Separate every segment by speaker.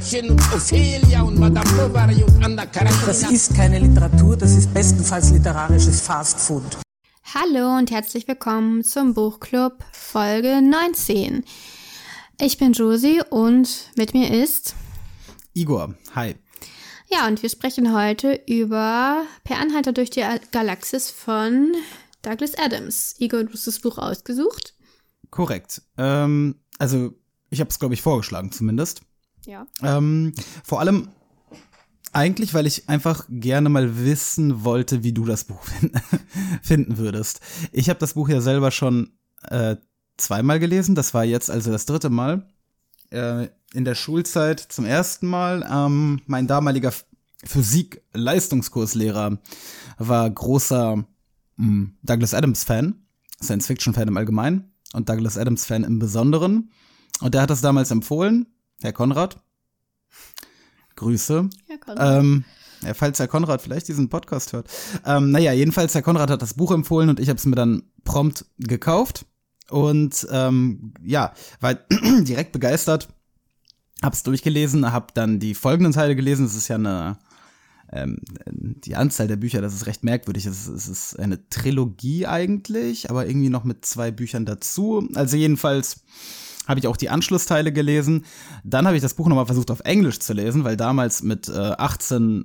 Speaker 1: Gretchen und Ophelia und Madame Bovary und Anna Karenina.
Speaker 2: Das ist keine Literatur, das ist bestenfalls literarisches Fastfood.
Speaker 3: Hallo und herzlich willkommen zum Buchclub Folge 19. Ich bin Josie und mit mir ist
Speaker 4: Igor, hi.
Speaker 3: Ja, und wir sprechen heute über Per Anhalter durch die Galaxis von Douglas Adams. Igor, du hast das Buch ausgesucht.
Speaker 4: Korrekt. Ähm, also, ich habe es, glaube ich, vorgeschlagen zumindest.
Speaker 3: Ja.
Speaker 4: Ähm, vor allem eigentlich, weil ich einfach gerne mal wissen wollte, wie du das Buch finden würdest. Ich habe das Buch ja selber schon äh, zweimal gelesen. Das war jetzt also das dritte Mal. Äh, in der Schulzeit zum ersten Mal. Ähm, mein damaliger Physik-Leistungskurslehrer war großer mh, Douglas Adams-Fan, Science-Fiction-Fan im Allgemeinen und Douglas Adams-Fan im Besonderen. Und der hat das damals empfohlen, Herr Konrad. Grüße.
Speaker 3: Herr Konrad.
Speaker 4: Ähm, ja, falls Herr Konrad vielleicht diesen Podcast hört. Ähm, naja, jedenfalls, Herr Konrad hat das Buch empfohlen und ich habe es mir dann prompt gekauft. Und ähm, ja, war direkt begeistert. Hab's durchgelesen, hab dann die folgenden Teile gelesen. Es ist ja eine ähm, die Anzahl der Bücher, das ist recht merkwürdig. Es ist, es ist eine Trilogie eigentlich, aber irgendwie noch mit zwei Büchern dazu. Also jedenfalls habe ich auch die Anschlussteile gelesen. Dann habe ich das Buch nochmal versucht auf Englisch zu lesen, weil damals mit äh, 18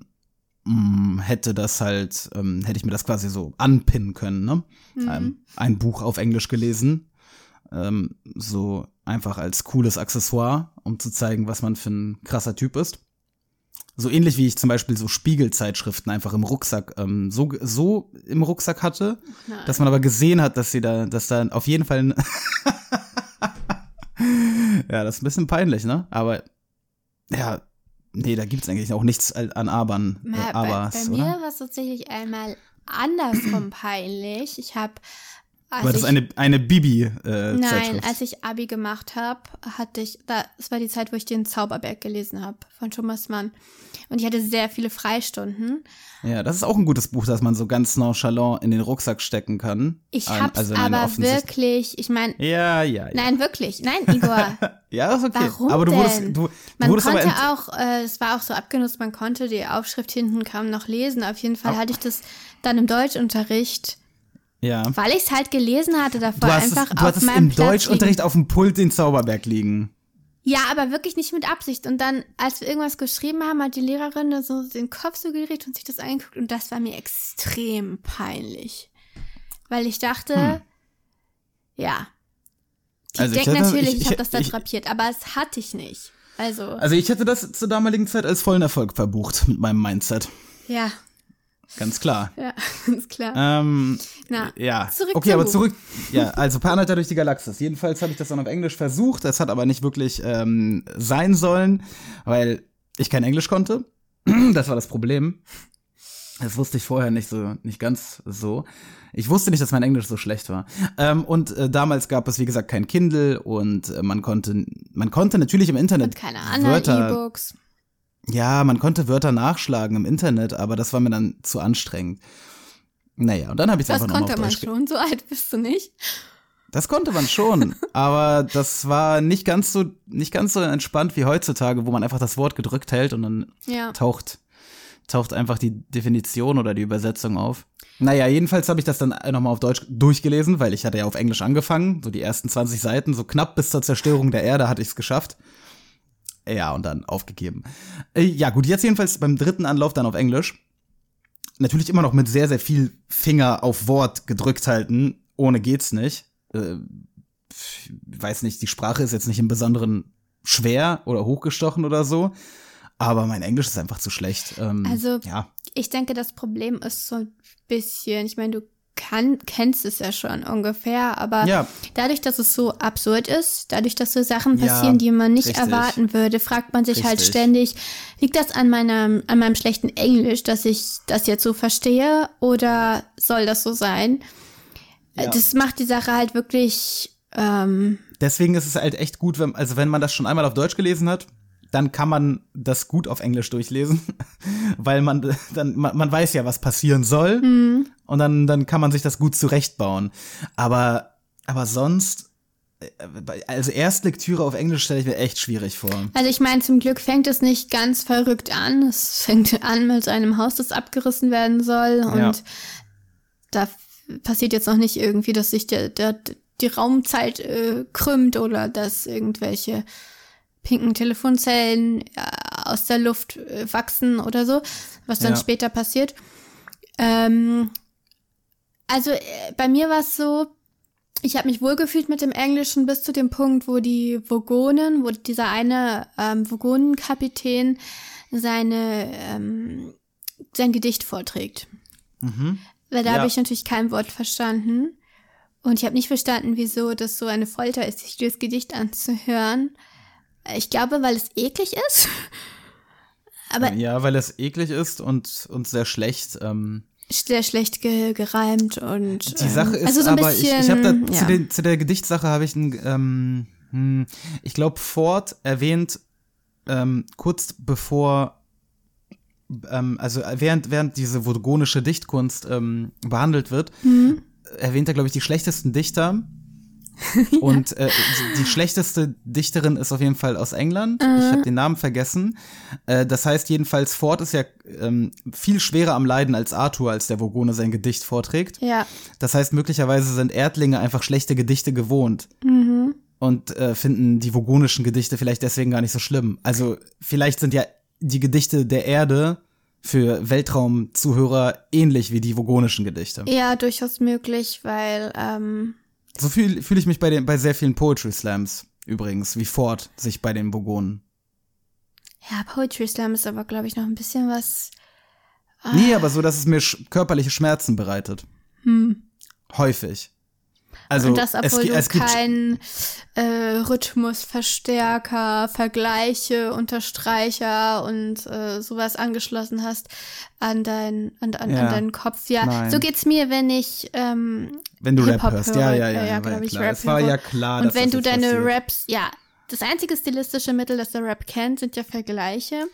Speaker 4: mh, hätte das halt, ähm, hätte ich mir das quasi so anpinnen können, ne?
Speaker 3: Mhm.
Speaker 4: Ähm, ein Buch auf Englisch gelesen. Ähm, so einfach als cooles Accessoire, um zu zeigen, was man für ein krasser Typ ist. So ähnlich wie ich zum Beispiel so Spiegelzeitschriften einfach im Rucksack ähm, so so im Rucksack hatte,
Speaker 3: Nein.
Speaker 4: dass man aber gesehen hat, dass sie da, dass da auf jeden Fall ein ja, das ist ein bisschen peinlich, ne? Aber ja, nee, da gibt's eigentlich auch nichts an Abern, äh,
Speaker 3: Mal, bei,
Speaker 4: Abers,
Speaker 3: bei mir
Speaker 4: oder?
Speaker 3: war es tatsächlich einmal andersrum peinlich. Ich habe
Speaker 4: War das eine eine Bibi äh,
Speaker 3: Nein, als ich Abi gemacht habe, hatte ich, da, das war die Zeit, wo ich den Zauberberg gelesen habe von Thomas Mann. Und ich hatte sehr viele Freistunden.
Speaker 4: ja, das ist auch ein gutes Buch, das man so ganz nonchalant in den Rucksack stecken kann.
Speaker 3: Ich
Speaker 4: Ähm,
Speaker 3: hab's
Speaker 4: also
Speaker 3: aber wirklich, ich meine,
Speaker 4: Ja, ja, ja.
Speaker 3: nein, wirklich, nein, Igor.
Speaker 4: Ja, ist okay.
Speaker 3: Warum
Speaker 4: aber du wurdest,
Speaker 3: denn?
Speaker 4: du, du
Speaker 3: Man
Speaker 4: wurdest aber
Speaker 3: konnte auch, äh, es war auch so abgenutzt, man konnte die Aufschrift hinten kaum noch lesen. Auf jeden Fall
Speaker 4: Au.
Speaker 3: hatte ich das dann im Deutschunterricht,
Speaker 4: ja.
Speaker 3: weil ich es halt gelesen hatte davor,
Speaker 4: Du hast, es,
Speaker 3: einfach
Speaker 4: du
Speaker 3: auf
Speaker 4: hattest
Speaker 3: meinem
Speaker 4: im
Speaker 3: Platz
Speaker 4: Deutschunterricht
Speaker 3: liegen.
Speaker 4: auf dem Pult den Zauberberg liegen.
Speaker 3: Ja, aber wirklich nicht mit Absicht. Und dann, als wir irgendwas geschrieben haben, hat die Lehrerin so den Kopf so gedreht und sich das angeguckt und das war mir extrem peinlich. Weil ich dachte,
Speaker 4: Hm.
Speaker 3: ja. Die
Speaker 4: Also ich
Speaker 3: denkt natürlich,
Speaker 4: ich-
Speaker 3: ich, habe das da drapiert, aber es hatte ich nicht. Also,
Speaker 4: Also ich hätte das zur damaligen Zeit als vollen Erfolg verbucht mit meinem Mindset.
Speaker 3: ja,
Speaker 4: Ganz klar.
Speaker 3: ja, ist klar.
Speaker 4: Ähm,
Speaker 3: Na,
Speaker 4: ja.
Speaker 3: zurück
Speaker 4: okay, aber zurück. Ja, also Per Anhalter durch die Galaxis. Jedenfalls habe ich das dann auf Englisch versucht. Das hat aber nicht wirklich ähm, sein sollen, weil ich kein Englisch konnte. Das war das Problem. Das wusste ich vorher nicht so, nicht ganz so. Ich wusste nicht, dass mein Englisch so schlecht war. Ähm, und äh, damals gab es, wie gesagt, kein Kindle und äh, man konnte, man konnte natürlich im Internet
Speaker 3: Und keine anderen E-Books.
Speaker 4: Ja, man konnte Wörter nachschlagen im Internet, aber das war mir dann zu anstrengend. Naja, und dann habe ich es
Speaker 3: Das
Speaker 4: einfach nochmal
Speaker 3: konnte
Speaker 4: auf
Speaker 3: man schon, so alt bist du nicht.
Speaker 4: Das konnte man schon, aber das war nicht ganz so nicht ganz so entspannt wie heutzutage, wo man einfach das Wort gedrückt hält und dann
Speaker 3: Ja.
Speaker 4: taucht taucht einfach die Definition oder die Übersetzung auf. Naja, jedenfalls habe ich das dann nochmal auf Deutsch durchgelesen, weil ich hatte ja auf Englisch angefangen, so die ersten 20 Seiten, so knapp bis zur Zerstörung der Erde hatte ich es geschafft. Ja, und dann aufgegeben. Äh, ja, gut, jetzt jedenfalls beim dritten Anlauf dann auf Englisch. Natürlich immer noch mit sehr, sehr viel Finger auf Wort gedrückt halten. Ohne geht's nicht. Äh, weiß nicht, die Sprache ist jetzt nicht im Besonderen schwer oder hochgestochen oder so. Aber mein Englisch ist einfach zu schlecht. Ähm,
Speaker 3: Also-
Speaker 4: ja.
Speaker 3: Ich denke, das Problem ist so ein bisschen, ich meine, du kann, kennst es ja schon ungefähr, aber
Speaker 4: Ja.
Speaker 3: dadurch, dass es so absurd ist, dadurch, dass so Sachen
Speaker 4: Ja,
Speaker 3: passieren, die man nicht
Speaker 4: richtig.
Speaker 3: erwarten würde, fragt man sich halt
Speaker 4: Richtig.
Speaker 3: ständig, liegt das an meinem, an meinem schlechten Englisch, dass ich das jetzt so verstehe oder soll das so sein? Äh, Das macht die Sache halt wirklich, ähm,
Speaker 4: Deswegen ist es halt echt gut, wenn, also wenn man das schon einmal auf Deutsch gelesen hat, dann kann man das gut auf Englisch durchlesen, weil man dann man, man weiß ja, was passieren soll und dann dann kann man sich das gut zurechtbauen. Aber aber sonst äh, also Erstlektüre auf Englisch stelle ich mir echt schwierig vor.
Speaker 3: Also ich meine, zum Glück fängt es nicht ganz verrückt an. Es fängt an mit einem Haus, das abgerissen werden soll. Und
Speaker 4: Ja.
Speaker 3: da passiert jetzt noch nicht irgendwie, dass sich der, der, die Raumzeit äh, krümmt oder dass irgendwelche pinken Telefonzellen äh, aus der Luft äh, wachsen oder so, was dann
Speaker 4: Ja.
Speaker 3: später passiert. Ähm, also äh, bei mir war es so, ich habe mich wohlgefühlt mit dem Englischen bis zu dem Punkt, wo die Vogonen, wo dieser eine ähm, Vogonenkapitän seine ähm, sein Gedicht vorträgt. Weil da
Speaker 4: Ja.
Speaker 3: habe ich natürlich kein Wort verstanden. Und ich habe nicht verstanden, wieso das so eine Folter ist, sich das Gedicht anzuhören. Ich glaube, weil es eklig ist. Aber
Speaker 4: Ja, weil es eklig ist und und sehr schlecht. Ähm,
Speaker 3: sehr schlecht ge gereimt und
Speaker 4: Die Sache
Speaker 3: ähm,
Speaker 4: ist
Speaker 3: also so ein
Speaker 4: aber,
Speaker 3: bisschen,
Speaker 4: ich, ich habe da
Speaker 3: ja.
Speaker 4: zu, den, zu der Gedichtsache habe ich ein, ähm, hm, ich glaube, Ford erwähnt ähm, kurz bevor, ähm, also während, während diese vogonische Dichtkunst ähm, behandelt wird,
Speaker 3: Mhm.
Speaker 4: erwähnt er, glaube ich, die schlechtesten Dichter. Und äh, die schlechteste Dichterin ist auf jeden Fall aus England. Ich habe den Namen vergessen. Äh, das heißt jedenfalls, Ford ist ja ähm, viel schwerer am Leiden als Arthur, als der Vogone sein Gedicht vorträgt.
Speaker 3: ja,
Speaker 4: Das heißt, möglicherweise sind Erdlinge einfach schlechte Gedichte gewohnt. Und äh, finden die vogonischen Gedichte vielleicht deswegen gar nicht so schlimm. Also vielleicht sind ja die Gedichte der Erde für Weltraumzuhörer ähnlich wie die vogonischen Gedichte.
Speaker 3: ja, durchaus möglich, weil ähm,
Speaker 4: So fühle fühl ich mich bei, den, bei sehr vielen Poetry Slams übrigens, wie Ford sich bei den Vogonen.
Speaker 3: ja, Poetry Slam ist aber, glaube ich, noch ein bisschen was.
Speaker 4: Nee, aber so, dass es mir sch körperliche Schmerzen bereitet. Häufig. Also
Speaker 3: und das, obwohl
Speaker 4: es,
Speaker 3: du
Speaker 4: es gibt
Speaker 3: keinen äh, Rhythmusverstärker, Vergleiche, Unterstreicher und äh, sowas angeschlossen hast an, dein, an, an,
Speaker 4: Ja.
Speaker 3: an deinen Kopf. Ja,
Speaker 4: Nein.
Speaker 3: so geht's mir, wenn ich ähm,
Speaker 4: Wenn du Rap hörst,
Speaker 3: höre.
Speaker 4: ja, ja, ja,
Speaker 3: ja,
Speaker 4: ja, war ja
Speaker 3: ich,
Speaker 4: klar.
Speaker 3: Rap
Speaker 4: Es war ja klar,
Speaker 3: Und wenn du deine
Speaker 4: passiert.
Speaker 3: Raps, ja, das einzige stilistische Mittel, das der Rap kennt, sind ja Vergleiche.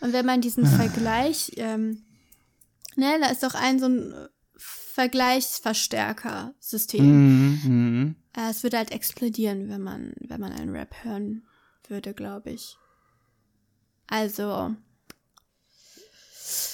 Speaker 3: Und wenn man diesen Vergleich, ähm, ne, da ist doch ein so ein Vergleichsverstärker-System.
Speaker 4: Mhm, mhm.
Speaker 3: Äh, es würde halt explodieren, wenn man, wenn man einen Rap hören würde, glaube ich. Also,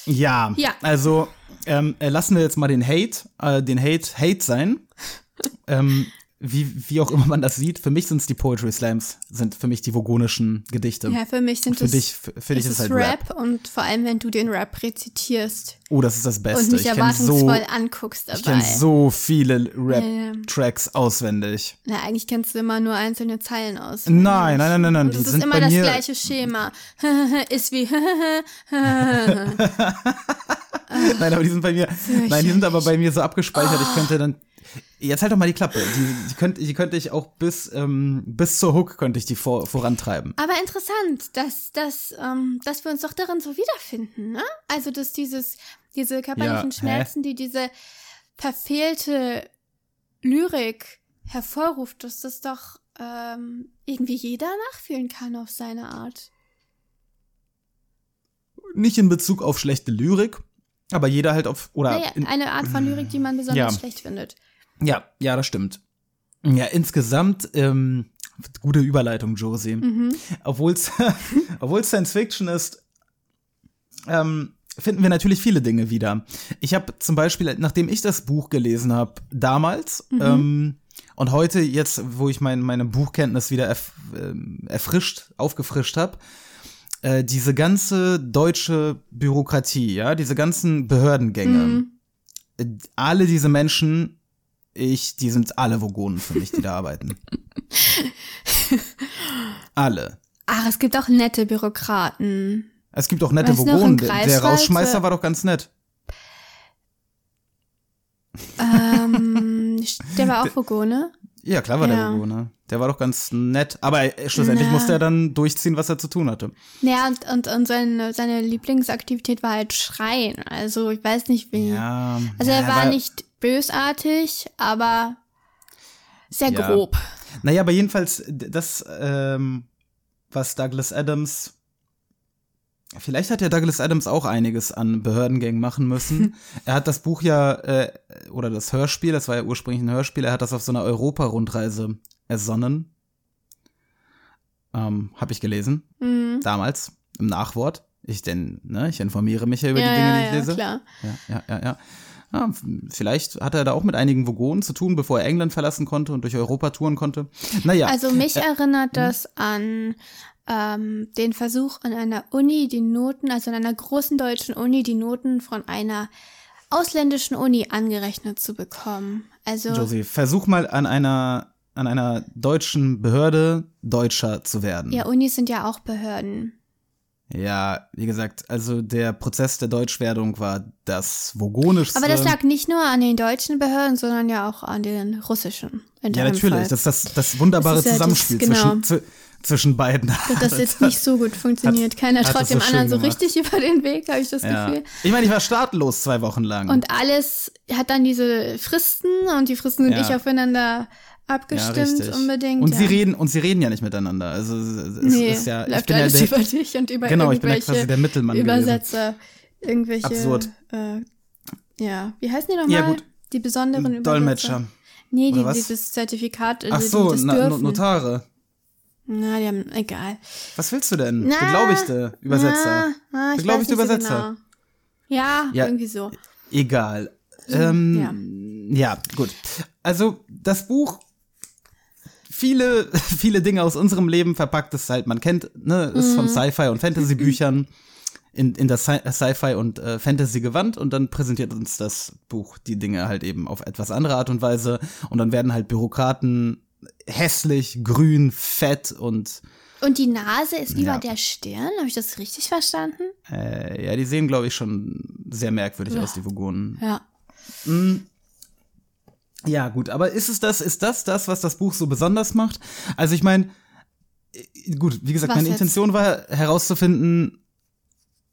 Speaker 4: Ja,
Speaker 3: Ja.
Speaker 4: also ähm, äh, lassen wir jetzt mal den Hate, äh, den Hate Hate sein. ähm, wie, wie auch immer man das sieht, für mich sind es die Poetry Slams, sind für mich die vogonischen Gedichte.
Speaker 3: ja, für mich sind
Speaker 4: für
Speaker 3: es,
Speaker 4: dich, für, für dich ist es halt Rap.
Speaker 3: Rap. und vor allem, wenn du den Rap rezitierst
Speaker 4: Oh, das ist das Beste.
Speaker 3: und mich
Speaker 4: ich kenne
Speaker 3: erwartungsvoll
Speaker 4: so,
Speaker 3: anguckst
Speaker 4: ich
Speaker 3: dabei.
Speaker 4: kenn so viele
Speaker 3: Ja, ja.
Speaker 4: Rap-Tracks auswendig.
Speaker 3: Na, eigentlich kennst du immer nur einzelne Zeilen aus.
Speaker 4: Nein, nein, nein, nein, nein,
Speaker 3: Und es ist
Speaker 4: sind
Speaker 3: immer das gleiche Schema. ist wie.
Speaker 4: Nein, aber die sind bei mir, nein, die sind aber bei mir so abgespeichert, ich könnte dann, jetzt halt doch mal die Klappe, die, die, könnte, die könnte ich auch bis, ähm, bis zur Hook könnte ich die vor, vorantreiben.
Speaker 3: Aber interessant, dass, dass, ähm, dass wir uns doch darin so wiederfinden, ne? Also, dass dieses, diese körperlichen
Speaker 4: Ja?
Speaker 3: Schmerzen, die diese verfehlte Lyrik hervorruft, dass das doch ähm, irgendwie jeder nachfühlen kann auf seine Art.
Speaker 4: Nicht in Bezug auf schlechte Lyrik, aber jeder halt auf, oder,
Speaker 3: Naja,
Speaker 4: in,
Speaker 3: eine Art von Lyrik, die man besonders
Speaker 4: Ja.
Speaker 3: schlecht findet.
Speaker 4: Ja, ja, das stimmt. Ja, insgesamt, ähm, gute Überleitung, Josie.
Speaker 3: Mhm.
Speaker 4: Obwohl es Science Fiction ist, ähm, finden wir natürlich viele Dinge wieder. Ich habe zum Beispiel, nachdem ich das Buch gelesen habe, damals ähm, und heute jetzt, wo ich mein, meine Buchkenntnis wieder erf ähm, erfrischt, aufgefrischt habe, äh, diese ganze deutsche Bürokratie, ja, diese ganzen Behördengänge, äh, alle diese Menschen, ich, die sind alle Vogonen für mich, die da arbeiten. alle.
Speaker 3: Ach, es gibt auch nette Bürokraten.
Speaker 4: Es gibt auch nette Vogonen. Der, der Rausschmeißer war doch ganz nett.
Speaker 3: Ähm, Der war auch Vogone.
Speaker 4: Ja, klar war der
Speaker 3: Ja.
Speaker 4: Bewohner. Der war doch ganz nett. Aber äh, schlussendlich
Speaker 3: Na.
Speaker 4: musste er dann durchziehen, was er zu tun hatte.
Speaker 3: Ja, und, und, und seine, seine Lieblingsaktivität war halt Schreien. Also ich weiß nicht wie.
Speaker 4: Ja.
Speaker 3: Also
Speaker 4: ja,
Speaker 3: er war nicht bösartig, aber sehr
Speaker 4: Ja.
Speaker 3: grob.
Speaker 4: Naja, aber jedenfalls, das, ähm, was Douglas Adams. Vielleicht hat ja Douglas Adams auch einiges an Behördengängen machen müssen. er hat das Buch ja, äh, oder das Hörspiel, das war ja ursprünglich ein Hörspiel, er hat das auf so einer Europa-Rundreise ersonnen. Ähm, hab ich gelesen.
Speaker 3: Mhm.
Speaker 4: Damals, im Nachwort. Ich denn, ne, ich informiere mich ja über
Speaker 3: Ja,
Speaker 4: die Dinge, die ich
Speaker 3: ja,
Speaker 4: lese.
Speaker 3: klar.
Speaker 4: Ja, ja, ja, ja. Ja. Vielleicht hat er da auch mit einigen Vogonen zu tun, bevor er England verlassen konnte und durch Europa touren konnte. Naja.
Speaker 3: Also mich
Speaker 4: Äh,
Speaker 3: erinnert das an ähm, den Versuch an einer Uni, die Noten, also an einer großen deutschen Uni, die Noten von einer ausländischen Uni angerechnet zu bekommen. Also
Speaker 4: Josie, versuch mal an einer, an einer deutschen Behörde Deutscher zu werden.
Speaker 3: ja, Unis sind ja auch Behörden.
Speaker 4: Ja, wie gesagt, also der Prozess der Deutschwerdung war das vogonischste.
Speaker 3: Aber das lag nicht nur an den deutschen Behörden, sondern ja auch an den russischen.
Speaker 4: Ja, natürlich. Das ist das, das wunderbare
Speaker 3: Das ja das-
Speaker 4: Zusammenspiel
Speaker 3: genau.
Speaker 4: zwischen, zw- zwischen beiden.
Speaker 3: Dass das jetzt nicht so gut funktioniert. Keiner
Speaker 4: hat
Speaker 3: traut
Speaker 4: das
Speaker 3: dem
Speaker 4: so
Speaker 3: anderen so
Speaker 4: gemacht.
Speaker 3: richtig über den Weg, habe ich das
Speaker 4: Ja.
Speaker 3: Gefühl.
Speaker 4: Ich meine, ich war startlos zwei Wochen lang.
Speaker 3: Und alles hat dann diese Fristen und die Fristen sind
Speaker 4: Ja.
Speaker 3: nicht aufeinander abgestimmt
Speaker 4: richtig.
Speaker 3: unbedingt.
Speaker 4: Und
Speaker 3: ja.
Speaker 4: sie reden und sie reden ja nicht miteinander. Also es
Speaker 3: nee,
Speaker 4: ist ja, ich
Speaker 3: läuft
Speaker 4: bin ja
Speaker 3: alles
Speaker 4: der,
Speaker 3: über dich und über
Speaker 4: Genau, ich bin ja
Speaker 3: irgendwelche
Speaker 4: quasi der Mittelmann gewesen.
Speaker 3: Übersetzer. Irgendwelche.
Speaker 4: Absurd.
Speaker 3: Äh, ja, wie heißen die nochmal?
Speaker 4: Ja, gut.
Speaker 3: Die besonderen Übersetzer.
Speaker 4: Dolmetscher.
Speaker 3: Nee, die, dieses Zertifikat. Also
Speaker 4: Ach
Speaker 3: die
Speaker 4: so,
Speaker 3: das
Speaker 4: na. Notare.
Speaker 3: Na, die haben, egal.
Speaker 4: Was willst du denn?
Speaker 3: Na,
Speaker 4: Beglaubigte Übersetzer.
Speaker 3: Na, ich
Speaker 4: Beglaubigte
Speaker 3: nicht
Speaker 4: Übersetzer.
Speaker 3: So genau. ja,
Speaker 4: Ja.
Speaker 3: irgendwie so.
Speaker 4: Egal. Ähm, ja. gut. Also das Buch, viele, viele Dinge aus unserem Leben verpackt es halt, man kennt, ne, ist
Speaker 3: Mhm.
Speaker 4: von Sci-Fi und Fantasy-Büchern in, in das Sci- Sci-Fi und äh, Fantasy-Gewand und dann präsentiert uns das Buch die Dinge halt eben auf etwas andere Art und Weise und dann werden halt Bürokraten hässlich, grün, fett und
Speaker 3: Und die Nase ist über
Speaker 4: Ja.
Speaker 3: der Stirn. Habe ich das richtig verstanden?
Speaker 4: äh, ja, die sehen, glaube ich, schon sehr merkwürdig aus, die Vogonen.
Speaker 3: Ja.
Speaker 4: Ja, gut, aber ist es das, ist das das, was das Buch so besonders macht? Also ich meine, gut, wie gesagt,
Speaker 3: Was
Speaker 4: meine
Speaker 3: jetzt?
Speaker 4: Intention war herauszufinden,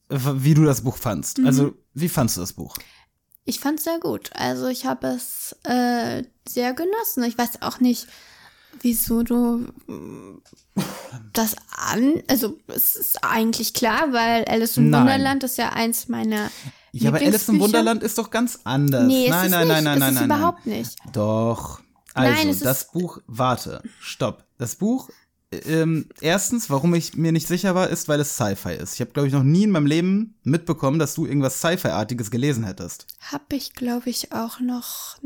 Speaker 4: wie du das Buch fandst.
Speaker 3: Mhm.
Speaker 4: Also, wie fandst du das Buch?
Speaker 3: Ich fand es sehr gut. Also ich habe es äh, sehr genossen. Ich weiß auch nicht, wieso du das an. Also es ist eigentlich klar, weil Alice im. Wunderland ist ja eins meiner
Speaker 4: Ja, aber Alice im. Wunderland ist doch ganz anders.
Speaker 3: Nee,
Speaker 4: nein, nein, nein, nein,
Speaker 3: es
Speaker 4: nein,
Speaker 3: ist
Speaker 4: nein, nein.
Speaker 3: überhaupt nicht.
Speaker 4: Doch. Also,
Speaker 3: Nein,
Speaker 4: das Buch, warte, stopp. Das Buch, ähm, erstens, warum ich mir nicht sicher war, ist, weil es Sci-Fi ist. Ich habe, glaube ich, noch nie in meinem Leben mitbekommen, dass du irgendwas Sci-Fi-artiges gelesen hättest.
Speaker 3: Hab ich, glaube ich, auch noch.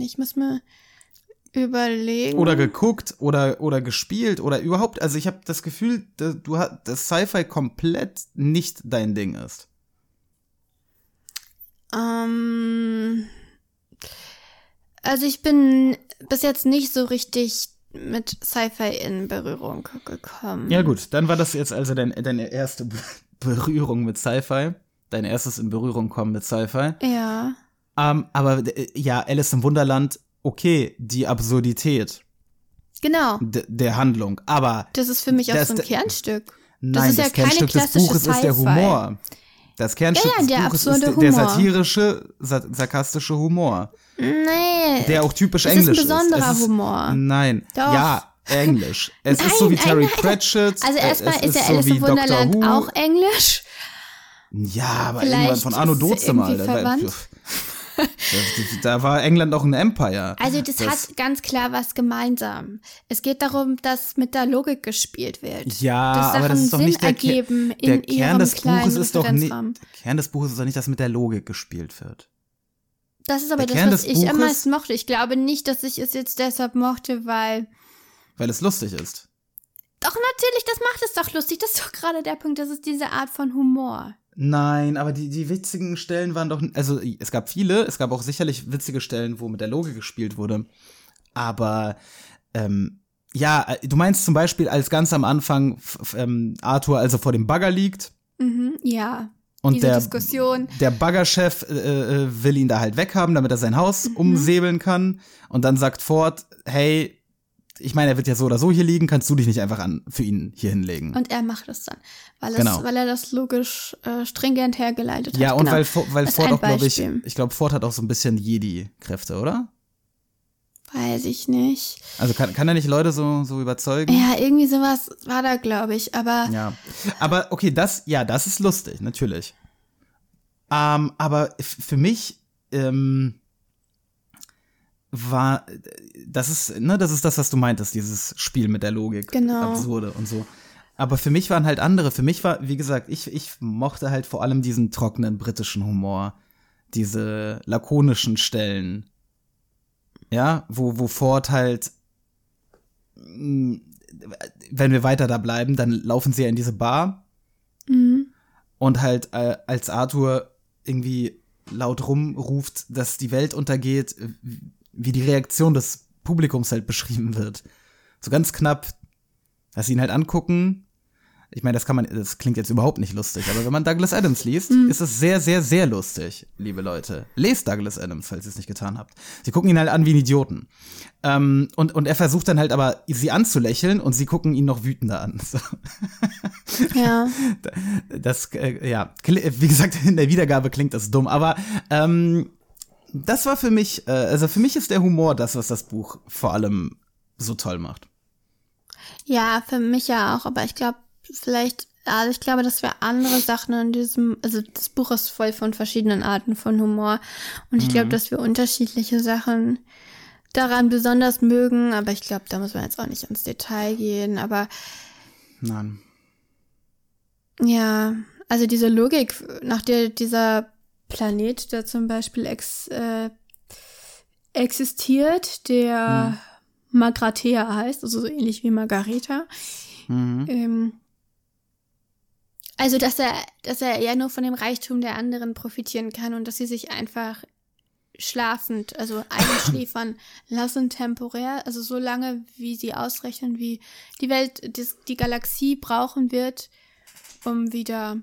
Speaker 3: Ich muss mir überlegen.
Speaker 4: Oder geguckt oder, oder gespielt oder überhaupt. Also ich habe das Gefühl, dass du dass Sci-Fi komplett nicht dein Ding ist.
Speaker 3: Ähm, also ich bin bis jetzt nicht so richtig mit Sci-Fi in Berührung gekommen.
Speaker 4: Ja gut, dann war das jetzt also dein, deine erste Be- Berührung mit Sci-Fi. Dein erstes in Berührung kommen mit Sci-Fi.
Speaker 3: Ja.
Speaker 4: Ähm, aber ja, Alice im Wunderland, okay, die Absurdität
Speaker 3: Genau.
Speaker 4: der Handlung. Aber
Speaker 3: Das ist für mich auch
Speaker 4: Das-
Speaker 3: so ein
Speaker 4: das-
Speaker 3: Kernstück.
Speaker 4: nein,
Speaker 3: ist
Speaker 4: das,
Speaker 3: ja keine
Speaker 4: Kernstück des Buches ist der
Speaker 3: Sci-Fi.
Speaker 4: Humor. Das Kernstück
Speaker 3: Ja, ja, der
Speaker 4: des Buches ist der, der
Speaker 3: Humor.
Speaker 4: satirische, sa sarkastische Humor.
Speaker 3: Nee.
Speaker 4: Der auch typisch
Speaker 3: Es ist ein
Speaker 4: englisch
Speaker 3: besonderer
Speaker 4: es ist.
Speaker 3: Humor.
Speaker 4: Nein.
Speaker 3: Doch.
Speaker 4: Ja, Englisch. Es ist so wie
Speaker 3: Nein,
Speaker 4: Terry
Speaker 3: nein, nein.
Speaker 4: Pratchett.
Speaker 3: Also erstmal ist ja
Speaker 4: so
Speaker 3: Alice
Speaker 4: wie
Speaker 3: im Wunderland auch Englisch.
Speaker 4: Ja, aber
Speaker 3: Vielleicht
Speaker 4: irgendwann von Arno
Speaker 3: ist
Speaker 4: Doze mal. Da, war- England auch ein Empire.
Speaker 3: Also das, hat ganz klar was gemeinsam. Es geht darum, dass mit der Logik gespielt wird.
Speaker 4: Ja,
Speaker 3: dass
Speaker 4: aber das ist doch
Speaker 3: Sinn
Speaker 4: nicht der,
Speaker 3: ergeben
Speaker 4: der
Speaker 3: in
Speaker 4: Kern des Buches ist doch nicht. Der Kern des Buches ist doch nicht, dass mit der Logik gespielt wird.
Speaker 3: Das ist aber
Speaker 4: Der
Speaker 3: das,
Speaker 4: Kern
Speaker 3: was ich am
Speaker 4: Buches-
Speaker 3: meisten mochte. Ich glaube nicht, dass ich es jetzt deshalb mochte, weil.
Speaker 4: Weil es lustig ist.
Speaker 3: Doch, natürlich, das macht es doch lustig. Das ist doch gerade der Punkt. Das ist diese Art von Humor.
Speaker 4: Nein, aber die, die witzigen Stellen waren doch. Also, es gab viele, es gab auch sicherlich witzige Stellen, wo mit der Logik gespielt wurde. Aber, ähm, ja, äh, du meinst zum Beispiel, als ganz am Anfang ähm, Arthur also vor dem Bagger liegt
Speaker 3: Mhm, ja.
Speaker 4: Und der,
Speaker 3: Diskussion.
Speaker 4: der Baggerchef äh, äh, will ihn da halt weghaben, damit er sein Haus
Speaker 3: Mhm.
Speaker 4: umsäbeln kann. Und dann sagt Ford, hey, ich meine, er wird ja so oder so hier liegen, kannst du dich nicht einfach an für ihn hier hinlegen?
Speaker 3: Und er macht es dann, weil, es,
Speaker 4: Genau.
Speaker 3: weil er das logisch äh, stringent hergeleitet hat.
Speaker 4: ja, und
Speaker 3: genau.
Speaker 4: weil, weil Ford auch, glaube ich, ich glaube, Ford hat auch so ein bisschen Jedi-Kräfte, oder?
Speaker 3: Weiß ich nicht.
Speaker 4: Also kann, kann er nicht Leute so, so überzeugen?
Speaker 3: Ja, irgendwie sowas war da, glaube ich. Aber
Speaker 4: Ja. Aber okay, das, ja, das ist lustig, natürlich. Ähm, aber für mich ähm, war, das ist, ne, das ist das, was du meintest, dieses Spiel mit der Logik.
Speaker 3: Genau.
Speaker 4: Absurde und so. Aber für mich waren halt andere. Für mich war, wie gesagt, ich, ich mochte halt vor allem diesen trockenen britischen Humor. Diese lakonischen Stellen. Ja, wo, wo Ford halt mh, wenn wir weiter da bleiben, dann laufen sie ja in diese Bar
Speaker 3: mhm.
Speaker 4: und halt äh, als Arthur irgendwie laut rumruft, dass die Welt untergeht, wie die Reaktion des Publikums halt beschrieben wird. So ganz knapp, dass sie ihn halt angucken. Ich meine, das kann man, das klingt jetzt überhaupt nicht lustig, aber wenn man Douglas Adams liest, ist es sehr, sehr, sehr lustig, liebe Leute. Lest Douglas Adams, falls ihr es nicht getan habt. Sie gucken ihn halt an wie einen Idioten. Ähm, und, und er versucht dann halt aber, sie anzulächeln und sie gucken ihn noch wütender an. So.
Speaker 3: ja.
Speaker 4: Das, äh, ja, wie gesagt, in der Wiedergabe klingt das dumm, aber ähm, das war für mich, äh, also für mich ist der Humor das, was das Buch vor allem so toll macht.
Speaker 3: Ja, für mich ja auch, aber ich glaube, vielleicht, also ich glaube, dass wir andere Sachen in diesem, also das Buch ist voll von verschiedenen Arten von Humor und ich glaube, dass wir unterschiedliche Sachen daran besonders mögen, aber ich glaube, da muss man jetzt auch nicht ins Detail gehen, aber
Speaker 4: Nein.
Speaker 3: ja, also diese Logik, nach der dieser Planet, der zum Beispiel ex, äh, existiert, der Magrathea heißt, also so ähnlich wie Margareta,
Speaker 4: Mhm.
Speaker 3: Ähm, also, dass er, dass er ja nur von dem Reichtum der anderen profitieren kann und dass sie sich einfach schlafend, also einschläfern lassen temporär, also so lange, wie sie ausrechnen, wie die Welt, das, die Galaxie brauchen wird, um wieder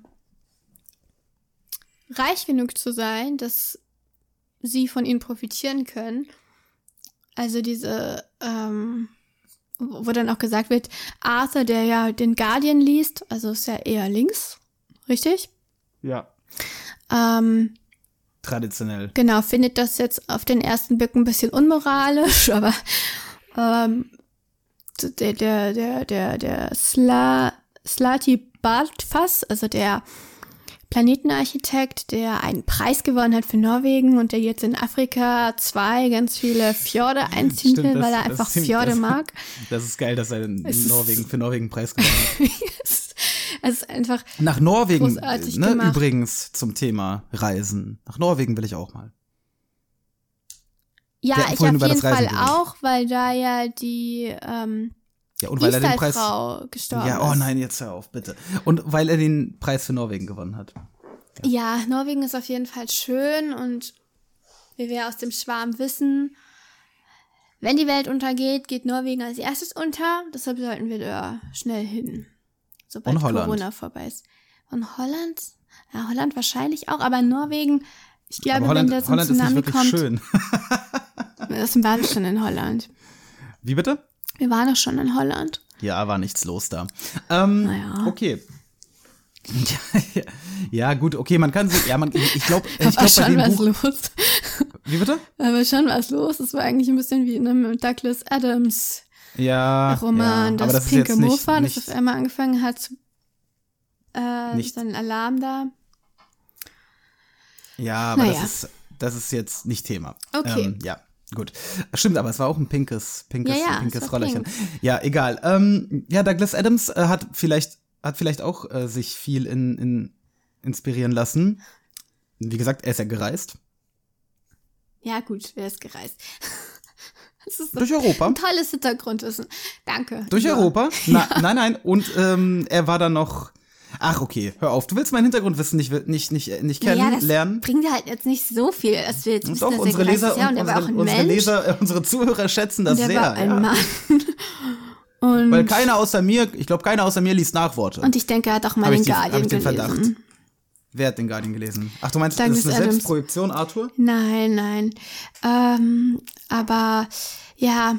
Speaker 3: reich genug zu sein, dass sie von ihnen profitieren können. Also diese, ähm, wo dann auch gesagt wird, Arthur, der ja den Guardian liest, also ist ja eher links, richtig?
Speaker 4: Ja.
Speaker 3: Ähm,
Speaker 4: Traditionell.
Speaker 3: genau, findet das jetzt auf den ersten Blick ein bisschen unmoralisch, aber ähm, der, der, der, der, der Sla, Slati Bartfass, also der Planetenarchitekt, der einen Preis gewonnen hat für Norwegen und der jetzt in Afrika zwei ganz viele Fjorde einziehen
Speaker 4: Stimmt,
Speaker 3: will,
Speaker 4: das-
Speaker 3: weil er einfach Fjorde
Speaker 4: das-
Speaker 3: mag.
Speaker 4: Das ist geil, dass er in
Speaker 3: Es
Speaker 4: Norwegen für Norwegen Preis gewonnen hat.
Speaker 3: es ist einfach,
Speaker 4: Nach Norwegen, ne,
Speaker 3: gemacht.
Speaker 4: übrigens zum Thema Reisen. Nach Norwegen will ich auch mal.
Speaker 3: Ja, ich auf jeden Fall auch, weil da ja die ähm,
Speaker 4: Ja, und weil er den Preis.
Speaker 3: Frau gestorben
Speaker 4: Ja, oh nein, jetzt hör auf, bitte. Und weil er den Preis für Norwegen gewonnen hat.
Speaker 3: Ja, Norwegen ist auf jeden Fall schön und wie wir aus dem Schwarm wissen, wenn die Welt untergeht, geht Norwegen als erstes unter. Deshalb sollten wir da schnell hin, sobald. Corona vorbei ist. Und Holland? Ja, Holland wahrscheinlich auch, aber Norwegen, ich glaube,
Speaker 4: Holland,
Speaker 3: wenn da so ein
Speaker 4: Holland ist nicht
Speaker 3: Tsunami
Speaker 4: wirklich
Speaker 3: kommt,
Speaker 4: schön.
Speaker 3: das waren schon in Holland.
Speaker 4: Wie bitte?
Speaker 3: Wir waren doch schon in Holland.
Speaker 4: Ja, war nichts los da. Ähm,
Speaker 3: Naja.
Speaker 4: Okay. Ja, ja, gut, okay, man kann sich, ja, man, ich glaube, ich glaube bei
Speaker 3: schon
Speaker 4: dem
Speaker 3: was
Speaker 4: Buch,
Speaker 3: los.
Speaker 4: wie bitte?
Speaker 3: Aber schon was los. Es war eigentlich ein bisschen wie in einem Douglas Adams
Speaker 4: Ja,
Speaker 3: Roman,
Speaker 4: ja, aber
Speaker 3: das, pinke Mofa, das auf einmal angefangen hat, zu- äh,
Speaker 4: Nicht-
Speaker 3: so ein Alarm da.
Speaker 4: Ja, aber
Speaker 3: Naja.
Speaker 4: das ist, das ist jetzt nicht Thema.
Speaker 3: Okay.
Speaker 4: Ähm, ja, gut. Stimmt, aber es war auch ein pinkes, pinkes,
Speaker 3: Ja, ja, es
Speaker 4: pinkes Rollerchen.
Speaker 3: pink.
Speaker 4: Ja, egal. Ähm, ja, Douglas Adams äh, hat vielleicht, hat vielleicht auch äh, sich viel in, in inspirieren lassen. Wie gesagt, er ist ja gereist.
Speaker 3: Ja, gut, wer ist gereist? Das ist
Speaker 4: Durch Europa.
Speaker 3: ein tolles Hintergrundwissen. Danke.
Speaker 4: Durch
Speaker 3: Ja.
Speaker 4: Europa? Na, Nein, nein. Und ähm, er war dann noch. Ach, okay, hör auf. Du willst mein Hintergrundwissen nicht, nicht, nicht, nicht
Speaker 3: Naja, das
Speaker 4: kennenlernen?
Speaker 3: bringt halt jetzt nicht so viel, dass wir jetzt wissen,
Speaker 4: Doch,
Speaker 3: dass er
Speaker 4: unsere Leser.
Speaker 3: Ja, und
Speaker 4: und
Speaker 3: er war auch
Speaker 4: unsere,
Speaker 3: ein
Speaker 4: unsere
Speaker 3: Mensch.
Speaker 4: Leser, äh, unsere Zuhörer schätzen das sehr.
Speaker 3: war ein
Speaker 4: ja.
Speaker 3: Mann. Und,
Speaker 4: Weil keiner außer mir, ich glaube, keiner außer mir liest Nachworte.
Speaker 3: und ich denke, er hat auch mal
Speaker 4: Hab
Speaker 3: den
Speaker 4: die-
Speaker 3: Guardian
Speaker 4: den
Speaker 3: gelesen.
Speaker 4: Verdacht. Wer hat den Guardian gelesen? Ach, du meinst,
Speaker 3: Douglas
Speaker 4: das ist eine
Speaker 3: Adams.
Speaker 4: Selbstprojektion, Arthur?
Speaker 3: Nein, nein. Ähm, aber ja.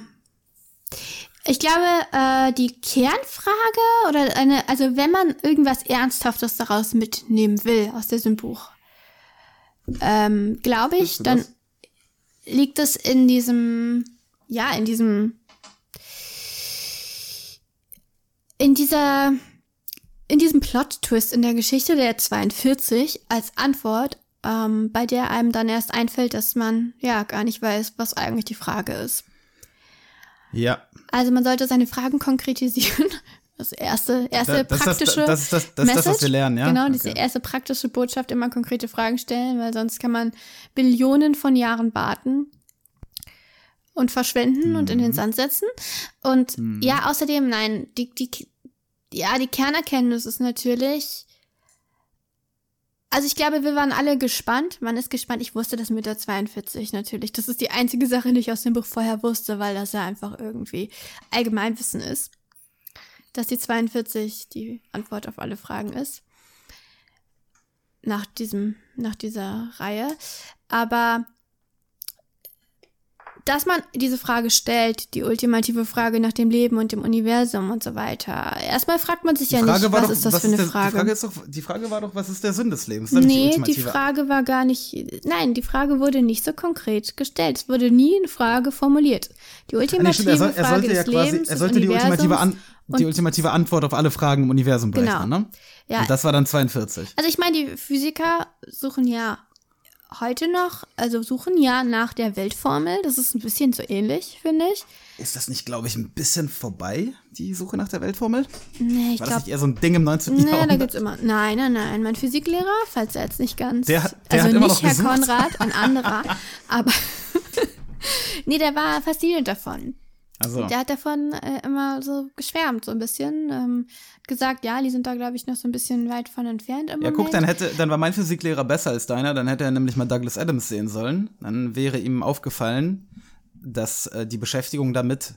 Speaker 3: Ich glaube, äh, die Kernfrage oder eine, also wenn man irgendwas Ernsthaftes daraus mitnehmen will aus diesem Buch, ähm, glaube ich, dann
Speaker 4: das?
Speaker 3: liegt es in diesem, ja, in diesem, in dieser, in diesem Plot-Twist in der Geschichte der 42 als Antwort, ähm, bei der einem dann erst einfällt, dass man ja gar nicht weiß, was eigentlich die Frage ist.
Speaker 4: Ja.
Speaker 3: Also man sollte seine Fragen konkretisieren. Das erste, erste
Speaker 4: Das das-
Speaker 3: praktische
Speaker 4: das ist das- das ist das, was
Speaker 3: Message.
Speaker 4: wir lernen, ja?
Speaker 3: Genau, diese
Speaker 4: Okay.
Speaker 3: erste praktische Botschaft, immer konkrete Fragen stellen, weil sonst kann man Billionen von Jahren warten und verschwenden und in
Speaker 4: Mhm.
Speaker 3: den Sand setzen. Und ja, außerdem, nein, die, die, ja, die Kernerkenntnis ist natürlich, also ich glaube, wir waren alle gespannt. Man ist gespannt. Ich wusste das mit der 42 natürlich. Das ist die einzige Sache, die ich aus dem Buch vorher wusste, weil das ja einfach irgendwie Allgemeinwissen ist. Dass die 42 die Antwort auf alle Fragen ist. Nach diesem, nach dieser Reihe. Aber dass man diese Frage stellt, die ultimative Frage nach dem Leben und dem Universum und so weiter. Erstmal fragt man sich
Speaker 4: Die
Speaker 3: ja
Speaker 4: Frage
Speaker 3: nicht, was
Speaker 4: doch,
Speaker 3: ist das
Speaker 4: was
Speaker 3: für eine
Speaker 4: der,
Speaker 3: Frage.
Speaker 4: Die Frage, doch, die Frage war doch, was ist der Sinn des Lebens? Das
Speaker 3: Nee, die
Speaker 4: ultimative-
Speaker 3: Frage war gar nicht. Nein, die Frage wurde nicht so konkret gestellt. Es wurde nie eine Frage formuliert. Die
Speaker 4: Ah, nee,
Speaker 3: ultimative
Speaker 4: stimmt, er, soll, er
Speaker 3: Frage
Speaker 4: sollte ja
Speaker 3: des
Speaker 4: quasi,
Speaker 3: Lebens,
Speaker 4: er
Speaker 3: des
Speaker 4: sollte die ultimative, An, die ultimative Antwort auf alle Fragen im Universum
Speaker 3: Genau.
Speaker 4: berechnen, ne?
Speaker 3: Ja.
Speaker 4: Und das war dann 42.
Speaker 3: Also ich meine, die Physiker suchen ja heute noch, also suchen ja nach der Weltformel. Das ist ein bisschen so ähnlich, finde ich.
Speaker 4: Ist das nicht, glaube ich, ein bisschen vorbei, die Suche nach der Weltformel?
Speaker 3: Nee, ich
Speaker 4: War das
Speaker 3: glaube.
Speaker 4: nicht eher so ein Ding im 19.
Speaker 3: Nee, da
Speaker 4: Jahrhundert?
Speaker 3: gibt's immer. Nein, nein, nein. Mein Physiklehrer, falls er jetzt nicht ganz.
Speaker 4: Der hat- der
Speaker 3: also
Speaker 4: hat immer
Speaker 3: nicht
Speaker 4: noch
Speaker 3: Herr
Speaker 4: gesucht.
Speaker 3: Konrad, ein anderer. aber. nee, der war fasziniert davon.
Speaker 4: Also,
Speaker 3: Der hat davon äh, immer so geschwärmt, so ein bisschen. Ähm, gesagt, ja, die sind da, glaube ich, noch so ein bisschen weit von entfernt im
Speaker 4: ja,
Speaker 3: Moment.
Speaker 4: guck, dann hätte, dann war mein Physiklehrer besser als deiner, dann hätte er nämlich mal Douglas Adams sehen sollen. Dann wäre ihm aufgefallen, dass äh, die Beschäftigung damit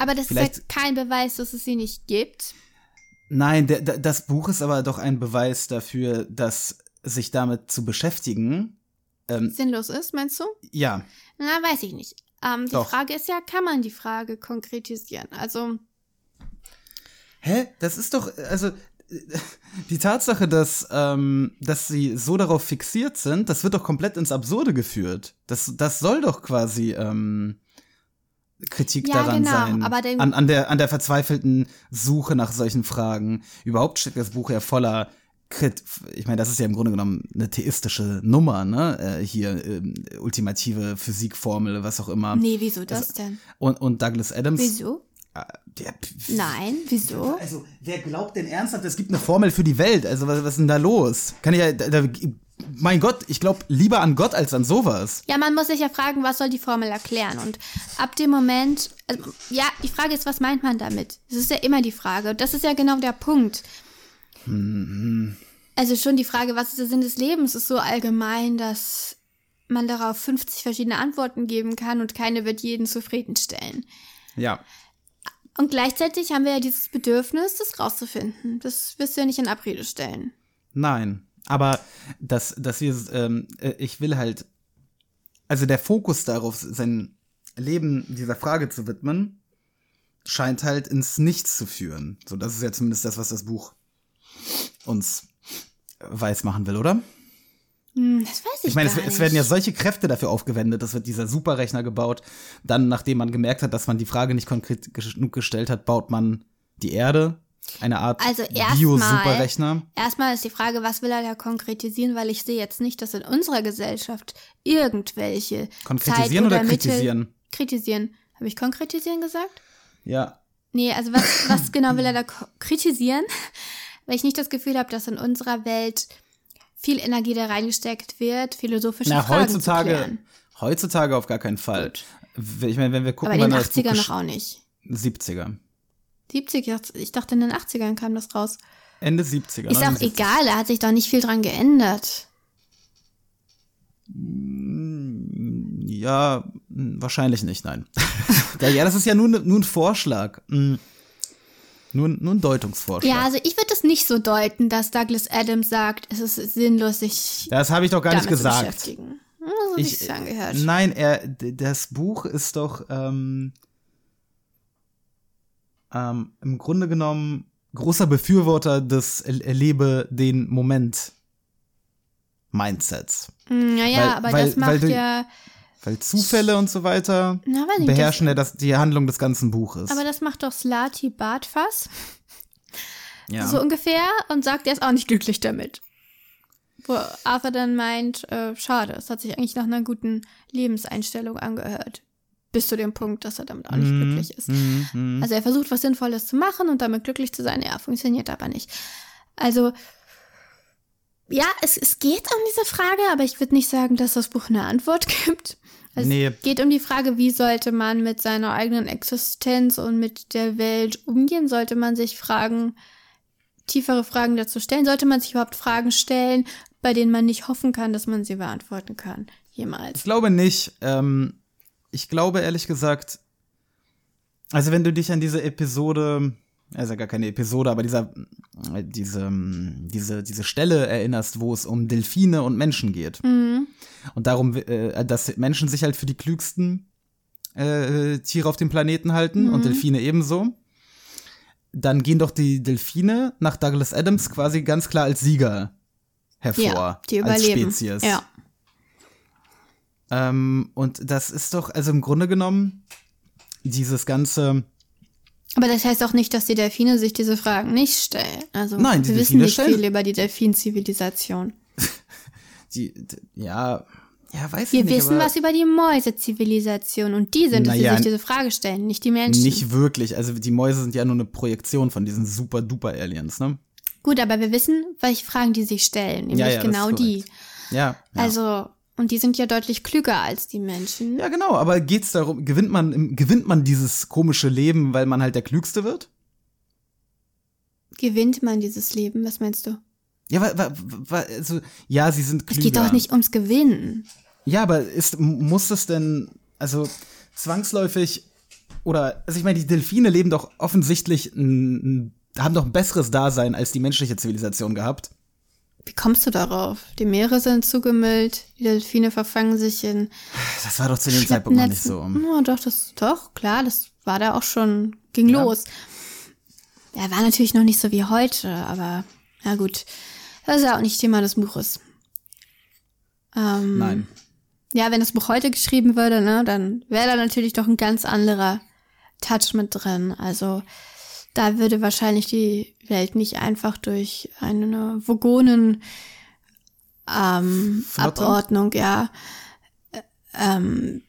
Speaker 3: aber das
Speaker 4: vielleicht-
Speaker 3: ist halt kein Beweis, dass es sie nicht gibt.
Speaker 4: Nein, der, der, das Buch ist aber doch ein Beweis dafür, dass sich damit zu beschäftigen, ähm,
Speaker 3: Sinnlos ist, meinst du?
Speaker 4: ja,
Speaker 3: Na, weiß ich nicht. Ähm, die
Speaker 4: Doch.
Speaker 3: Frage ist ja, kann man die Frage konkretisieren? Also,
Speaker 4: Hä? Das ist doch, also, die Tatsache, dass, ähm, dass sie so darauf fixiert sind, das wird doch komplett ins Absurde geführt. Das, das soll doch quasi, ähm, Kritik
Speaker 3: Ja,
Speaker 4: daran
Speaker 3: genau,
Speaker 4: sein.
Speaker 3: aber
Speaker 4: an, an, der, an der verzweifelten Suche nach solchen Fragen. Überhaupt steckt das Buch ja voller ich meine, das ist ja im Grunde genommen eine theistische Nummer, ne? Äh, hier ähm, ultimative Physikformel, was auch immer.
Speaker 3: nee, wieso das denn?
Speaker 4: Und, und Douglas Adams.
Speaker 3: Wieso?
Speaker 4: äh, Der,
Speaker 3: Nein, wieso?
Speaker 4: also, wer glaubt denn ernsthaft, es gibt eine Formel für die Welt? Also, was, was ist denn da los? Kann ich ja, da, da, mein Gott, ich glaube lieber an Gott als an sowas.
Speaker 3: Ja, man muss sich ja fragen, was soll die Formel erklären? Und ab dem Moment, also, ja, die Frage ist, was meint man damit? Das ist ja immer die Frage. Und das ist ja genau der Punkt. Also schon die Frage, was ist der Sinn des Lebens, ist so allgemein, dass man darauf 50 verschiedene Antworten geben kann und keine wird jeden zufriedenstellen.
Speaker 4: Ja.
Speaker 3: Und gleichzeitig haben wir ja dieses Bedürfnis, das rauszufinden. Das wirst du ja nicht in Abrede stellen.
Speaker 4: Nein. Aber dass, dass wir, ähm, äh, ich will halt, also der Fokus darauf, sein Leben dieser Frage zu widmen, scheint halt ins Nichts zu führen. So, das ist ja zumindest das, was das Buch uns weiß machen will, oder?
Speaker 3: Hm, das weiß ich,
Speaker 4: Ich meine, es, es werden ja solche Kräfte dafür aufgewendet. Es wird dieser Superrechner gebaut. Dann, nachdem man gemerkt hat, dass man die Frage nicht konkret genug gestellt hat, baut man die Erde. Eine Art
Speaker 3: Also erstmal-
Speaker 4: Bio-Superrechner.
Speaker 3: Erstmal ist die Frage, was will er da konkretisieren, weil ich sehe jetzt nicht, dass in unserer Gesellschaft irgendwelche
Speaker 4: Konkretisieren
Speaker 3: Zeit
Speaker 4: oder
Speaker 3: Mittel-
Speaker 4: kritisieren?
Speaker 3: Kritisieren. Habe ich konkretisieren gesagt?
Speaker 4: Ja.
Speaker 3: Nee, also was, was genau will er da kritisieren? Weil ich nicht das Gefühl habe, dass in unserer Welt viel Energie da reingesteckt wird, philosophische
Speaker 4: Na,
Speaker 3: Fragen
Speaker 4: heutzutage,
Speaker 3: zu klären.
Speaker 4: heutzutage auf gar keinen Fall. Ich meine, wenn wir gucken,
Speaker 3: Aber in den
Speaker 4: wann das Buch
Speaker 3: 80ern noch auch nicht.
Speaker 4: 70er.
Speaker 3: 70, ich dachte in den 80ern kam das raus.
Speaker 4: Ende 70er.
Speaker 3: Ist auch
Speaker 4: 79.
Speaker 3: egal, da hat sich doch nicht viel dran geändert.
Speaker 4: Ja, mh, wahrscheinlich nicht, nein. ja, das ist ja nur, ne- nur ein Vorschlag. Nur, nur ein Deutungsvorschlag.
Speaker 3: Ja, also ich würde es nicht so deuten, dass Douglas Adams sagt, es ist sinnlos, sich
Speaker 4: das habe ich doch gar nicht gesagt.
Speaker 3: beschäftigen. Hm, So ich es angehört.
Speaker 4: Nein, er, das Buch ist doch ähm, ähm, im Grunde genommen großer Befürworter des Er- Erlebe den Moment Mindsets.
Speaker 3: Hm, Naja,
Speaker 4: weil-
Speaker 3: aber
Speaker 4: weil-
Speaker 3: das macht ja,
Speaker 4: Weil Zufälle und so weiter
Speaker 3: na,
Speaker 4: beherrschen ja
Speaker 3: das,
Speaker 4: die Handlung des ganzen Buches.
Speaker 3: aber das macht doch Slati Bartfass,
Speaker 4: ja.
Speaker 3: so ungefähr, und sagt, er ist auch nicht glücklich damit. Wo Arthur dann meint, äh, schade, es hat sich eigentlich nach einer guten Lebenseinstellung angehört. Bis zu dem Punkt, dass er damit auch nicht
Speaker 4: Mhm,
Speaker 3: glücklich ist. Also er versucht, was Sinnvolles zu machen und damit glücklich zu sein. Ja, funktioniert aber nicht. Also, ja, es, es geht um diese Frage, aber ich würde nicht sagen, dass das Buch eine Antwort gibt. Es
Speaker 4: Nee.
Speaker 3: geht um die Frage, wie sollte man mit seiner eigenen Existenz und mit der Welt umgehen? Sollte man sich Fragen, tiefere Fragen dazu stellen? Sollte man sich überhaupt Fragen stellen, bei denen man nicht hoffen kann, dass man sie beantworten kann? Jemals.
Speaker 4: Ich glaube nicht. Ähm, ich glaube ehrlich gesagt, also wenn du dich an diese Episode, also gar keine Episode, aber dieser, diese, diese, diese Stelle erinnerst, wo es um Delfine und Menschen geht. Und darum, äh, dass Menschen sich halt für die klügsten äh, Tiere auf dem Planeten halten und Delfine ebenso. Dann gehen doch die Delfine nach Douglas Adams quasi ganz klar als Sieger hervor.
Speaker 3: Ja, die
Speaker 4: als
Speaker 3: überleben.
Speaker 4: Spezies.
Speaker 3: Ja.
Speaker 4: Ähm, und das ist doch, also im Grunde genommen, dieses ganze.
Speaker 3: Aber das heißt auch nicht, dass die Delfine sich diese Fragen nicht stellen. Also
Speaker 4: Nein,
Speaker 3: wir
Speaker 4: Delfine
Speaker 3: wissen nicht
Speaker 4: stellen-
Speaker 3: viel über die Delfinzivilisation.
Speaker 4: Die, ja, ja, weiß
Speaker 3: Wir
Speaker 4: ich nicht.
Speaker 3: wissen
Speaker 4: aber
Speaker 3: was über die Mäusezivilisation und die sind, es, die
Speaker 4: Naja,
Speaker 3: sich diese Frage stellen, nicht die Menschen.
Speaker 4: Nicht wirklich. Also die Mäuse sind ja nur eine Projektion von diesen super duper Aliens, ne?
Speaker 3: Gut, aber wir wissen, welche Fragen die sich stellen, nämlich
Speaker 4: Ja, ja, das
Speaker 3: genau die.
Speaker 4: Ja. ja.
Speaker 3: Also, und die sind ja deutlich klüger als die Menschen.
Speaker 4: ja, genau, aber geht's darum, gewinnt man, gewinnt man dieses komische Leben, weil man halt der Klügste wird?
Speaker 3: Gewinnt man dieses Leben? Was meinst du?
Speaker 4: Ja, weil, weil, weil also, ja, sie sind
Speaker 3: Es
Speaker 4: klüger.
Speaker 3: geht doch nicht ums Gewinnen.
Speaker 4: Ja, aber ist, muss es denn, also zwangsläufig, oder, also ich meine, die Delfine leben doch offensichtlich, ein, haben doch ein besseres Dasein als die menschliche Zivilisation gehabt.
Speaker 3: Wie kommst du darauf? Die Meere sind zugemüllt, die Delfine verfangen sich in
Speaker 4: Das war doch zu dem Zeitpunkt noch nicht so.
Speaker 3: Ja, doch, das, doch, klar, das war da auch schon, ging
Speaker 4: Ja.
Speaker 3: los. Ja, war natürlich noch nicht so wie heute, aber na gut. Das ist ja auch nicht Thema des Buches. Ähm,
Speaker 4: Nein.
Speaker 3: Ja, wenn das Buch heute geschrieben würde, ne, dann wäre da natürlich doch ein ganz anderer Touch mit drin. Also da würde wahrscheinlich die Welt nicht einfach durch eine Vogonen ähm,
Speaker 4: Flotte?
Speaker 3: Abordnung, ja, äh, ähm,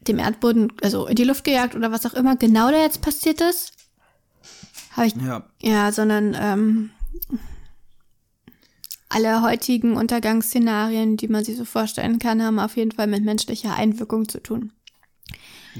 Speaker 3: dem Erdboden, also in die Luft gejagt oder was auch immer genau da jetzt passiert ist. Habe ich
Speaker 4: Ja.
Speaker 3: ja, sondern ähm, alle heutigen Untergangsszenarien, die man sich so vorstellen kann, haben auf jeden Fall mit menschlicher Einwirkung zu tun.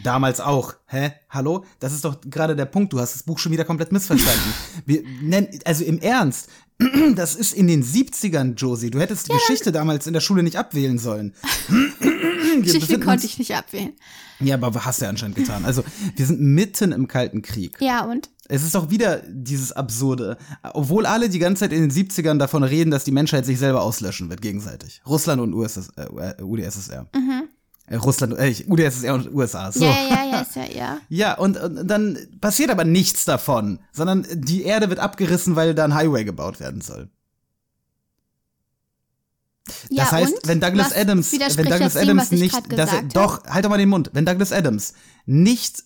Speaker 4: Damals auch. Hä? Hallo? Das ist doch gerade der Punkt. Du hast das Buch schon wieder komplett missverstanden. Wir nennen, also im Ernst, das ist in den 70ern, Josie. Du hättest die Geschichte damals in der Schule nicht abwählen sollen.
Speaker 3: Geschichte konnte ich nicht abwählen.
Speaker 4: Ja, aber hast du ja anscheinend getan. Also, wir sind mitten im Kalten Krieg.
Speaker 3: Ja, und?
Speaker 4: Es ist doch wieder dieses Absurde. Obwohl alle die ganze Zeit in den 70ern davon reden, dass die Menschheit sich selber auslöschen wird, gegenseitig. Russland und USS, äh, UdSSR. Äh, Russland, äh, UdSSR und USA. So.
Speaker 3: Ja, ja, ja, ja, ist ja, ja.
Speaker 4: Ja, und, und dann passiert aber nichts davon, sondern die Erde wird abgerissen, weil da ein Highway gebaut werden soll.
Speaker 3: ja
Speaker 4: Das heißt,
Speaker 3: und?
Speaker 4: wenn Douglas
Speaker 3: Was
Speaker 4: Adams, wenn Douglas
Speaker 3: dem,
Speaker 4: Adams nicht, er, doch, halt doch mal den Mund, wenn Douglas Adams nicht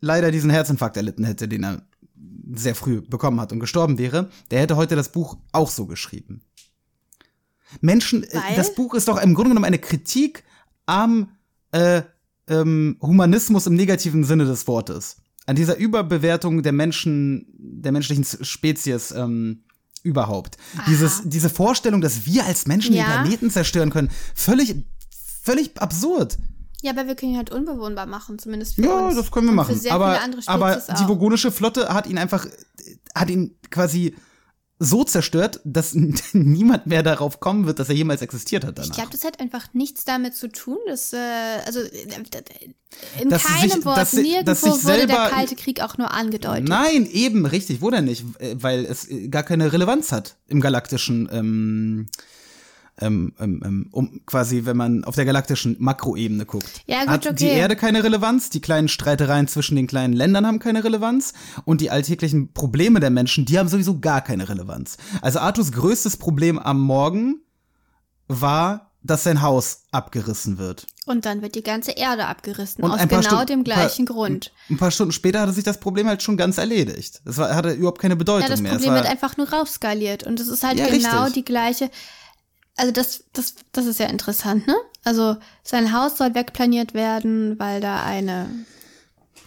Speaker 4: leider diesen Herzinfarkt erlitten hätte, den er sehr früh bekommen hat und gestorben wäre, der hätte heute das Buch auch so geschrieben. Menschen, äh,
Speaker 3: Weil?
Speaker 4: das Buch ist doch im Grunde genommen eine Kritik am äh, ähm, Humanismus im negativen Sinne des Wortes. An dieser Überbewertung der Menschen, der menschlichen Spezies ähm, überhaupt. Dieses, diese Vorstellung, dass wir als Menschen
Speaker 3: Ja.
Speaker 4: den Planeten zerstören können, völlig, völlig absurd.
Speaker 3: Ja, aber wir können ihn halt unbewohnbar machen, zumindest für
Speaker 4: Ja,
Speaker 3: uns.
Speaker 4: das können wir machen. Aber
Speaker 3: viele andere
Speaker 4: aber
Speaker 3: Spezies
Speaker 4: die
Speaker 3: auch.
Speaker 4: vogonische Flotte hat ihn einfach, hat ihn quasi so zerstört, dass niemand mehr darauf kommen wird, dass er jemals existiert hat danach.
Speaker 3: Ich glaube, das hat einfach nichts damit zu tun, dass, äh, also äh, in
Speaker 4: Dass
Speaker 3: keinem
Speaker 4: sich-
Speaker 3: Wort,
Speaker 4: dass
Speaker 3: nirgendwo
Speaker 4: dass
Speaker 3: wurde der
Speaker 4: selber-
Speaker 3: Kalte Krieg auch nur angedeutet.
Speaker 4: Nein, eben, richtig, wurde er nicht, äh, weil es äh, gar keine Relevanz hat im galaktischen, ähm, ähm, ähm, ähm, um quasi, wenn man auf der galaktischen Makroebene guckt.
Speaker 3: Ja, gut,
Speaker 4: hat die
Speaker 3: okay.
Speaker 4: Erde keine Relevanz, die kleinen Streitereien zwischen den kleinen Ländern haben keine Relevanz und die alltäglichen Probleme der Menschen, die haben sowieso gar keine Relevanz. Also Artus größtes Problem am Morgen war, dass sein Haus abgerissen wird.
Speaker 3: Und dann wird die ganze Erde abgerissen,
Speaker 4: Und
Speaker 3: aus genau
Speaker 4: Stunden-
Speaker 3: dem gleichen
Speaker 4: paar-
Speaker 3: Grund.
Speaker 4: Ein paar Stunden später hatte sich das Problem halt schon ganz erledigt. Das war, hatte überhaupt keine Bedeutung
Speaker 3: Ja, das
Speaker 4: mehr.
Speaker 3: Problem
Speaker 4: war,
Speaker 3: wird einfach nur raufskaliert. Und es ist halt
Speaker 4: Ja,
Speaker 3: genau
Speaker 4: richtig.
Speaker 3: die gleiche. Also das, das, das ist ja interessant, ne? Also sein Haus soll wegplaniert werden, weil da eine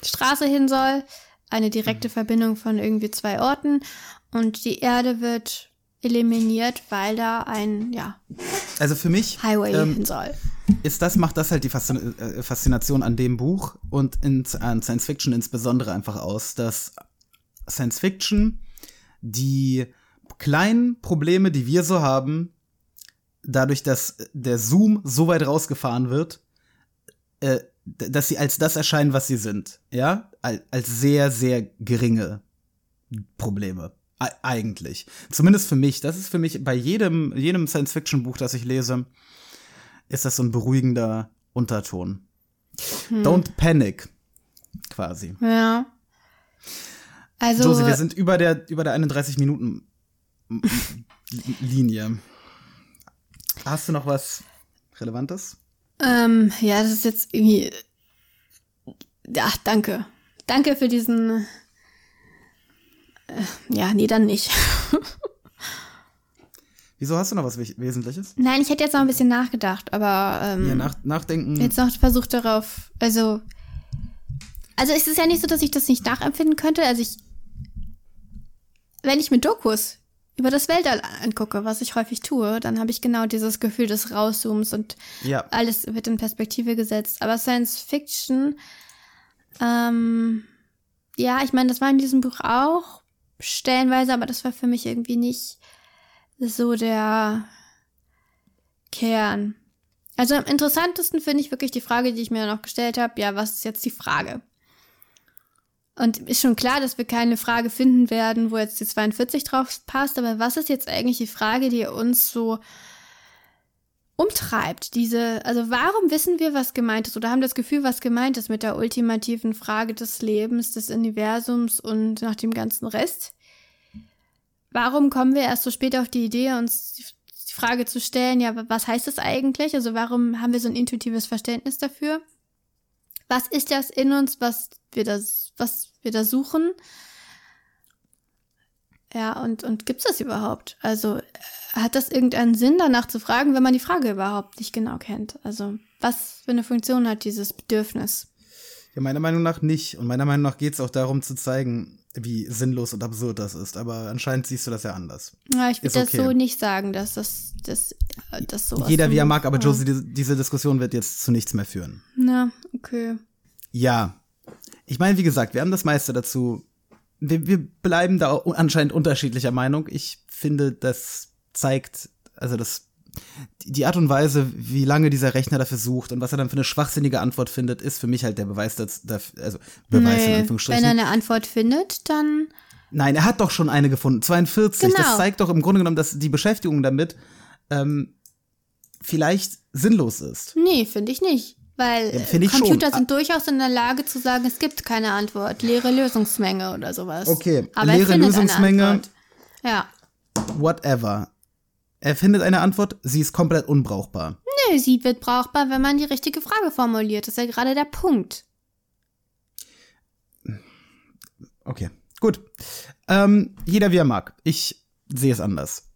Speaker 3: Straße hin soll, eine direkte
Speaker 4: Mhm.
Speaker 3: Verbindung von irgendwie zwei Orten. Und die Erde wird eliminiert, weil da ein, ja,
Speaker 4: also für mich
Speaker 3: Highway
Speaker 4: ähm,
Speaker 3: hin soll.
Speaker 4: ist das, macht das halt die äh, Faszination an dem Buch und in, an Science Fiction insbesondere einfach aus, dass Science Fiction die kleinen Probleme, die wir so haben, dadurch, dass der Zoom so weit rausgefahren wird, äh, dass sie als das erscheinen, was sie sind, ja, Al- als sehr, sehr geringe Probleme. E- Eigentlich. Zumindest für mich. Das ist für mich bei jedem, jedem Science-Fiction-Buch, das ich lese, ist das so ein beruhigender Unterton. Don't panic, quasi.
Speaker 3: Ja. Also,
Speaker 4: Josie, wir sind über der, über der 31 Minuten Linie. Hast du noch was Relevantes?
Speaker 3: ähm, ja, das ist jetzt irgendwie, ja, danke. Danke für diesen, äh, ja, nee, dann nicht.
Speaker 4: Wieso hast du noch was Wes- Wesentliches?
Speaker 3: Nein, ich hätte jetzt noch ein bisschen nachgedacht, aber ähm,
Speaker 4: Ja, nach, nachdenken.
Speaker 3: jetzt noch versucht darauf, also, also es ist ja nicht so, dass ich das nicht nachempfinden könnte. Also ich, wenn ich mir Dokus über das Weltall angucke, was ich häufig tue, dann habe ich genau dieses Gefühl des Rauszooms und
Speaker 4: Ja.
Speaker 3: alles wird in Perspektive gesetzt. Aber Science Fiction, ähm, ja, ich meine, das war in diesem Buch auch stellenweise, aber das war für mich irgendwie nicht so der Kern. Also am interessantesten finde ich wirklich die Frage, die ich mir noch gestellt habe. Ja, was ist jetzt die Frage? Und ist schon klar, dass wir keine Frage finden werden, wo jetzt die 42 drauf passt, aber was ist jetzt eigentlich die Frage, die uns so umtreibt? Diese, also warum wissen wir, was gemeint ist oder haben das Gefühl, was gemeint ist mit der ultimativen Frage des Lebens, des Universums und nach dem ganzen Rest? Warum kommen wir erst so spät auf die Idee, uns die Frage zu stellen, ja, was heißt das eigentlich? Also warum haben wir so ein intuitives Verständnis dafür? Was ist das in uns, was wir da, was wir da suchen? Ja, und, und gibt es das überhaupt? Also hat das irgendeinen Sinn, danach zu fragen, wenn man die Frage überhaupt nicht genau kennt? Also was für eine Funktion hat dieses Bedürfnis?
Speaker 4: Ja, meiner Meinung nach nicht. Und meiner Meinung nach geht es auch darum zu zeigen, wie sinnlos und absurd das ist. Aber anscheinend siehst du das ja anders.
Speaker 3: Ja, ich würde das
Speaker 4: okay.
Speaker 3: so nicht sagen, dass das, das, äh, das so
Speaker 4: Jeder wie er mag, aber
Speaker 3: Ja.
Speaker 4: Josie, diese, diese Diskussion wird jetzt zu nichts mehr führen.
Speaker 3: Na, okay.
Speaker 4: Ja. Ich meine, wie gesagt, wir haben das meiste dazu. Wir, wir bleiben da anscheinend unterschiedlicher Meinung. Ich finde, das zeigt, also das, die Art und Weise, wie lange dieser Rechner dafür sucht und was er dann für eine schwachsinnige Antwort findet, ist für mich halt der Beweis, dass, also Beweis in
Speaker 3: Nee,
Speaker 4: Anführungsstrichen.
Speaker 3: wenn er eine Antwort findet, dann
Speaker 4: Nein, er hat doch schon eine gefunden. 42. Das
Speaker 3: Genau.
Speaker 4: zeigt doch im Grunde genommen, dass die Beschäftigung damit ähm, vielleicht sinnlos ist.
Speaker 3: Nee, finde ich nicht. Weil
Speaker 4: Ja,
Speaker 3: Computer
Speaker 4: schon.
Speaker 3: sind durchaus in der Lage zu sagen, es gibt keine Antwort, leere Lösungsmenge oder sowas.
Speaker 4: Okay,
Speaker 3: Aber er
Speaker 4: leere Lösungsmenge.
Speaker 3: Ja.
Speaker 4: Whatever. Er findet eine Antwort, sie ist komplett unbrauchbar.
Speaker 3: Nö, sie wird brauchbar, wenn man die richtige Frage formuliert. Das ist ja gerade der Punkt.
Speaker 4: Okay, gut. Ähm, jeder wie er mag. Ich sehe es anders.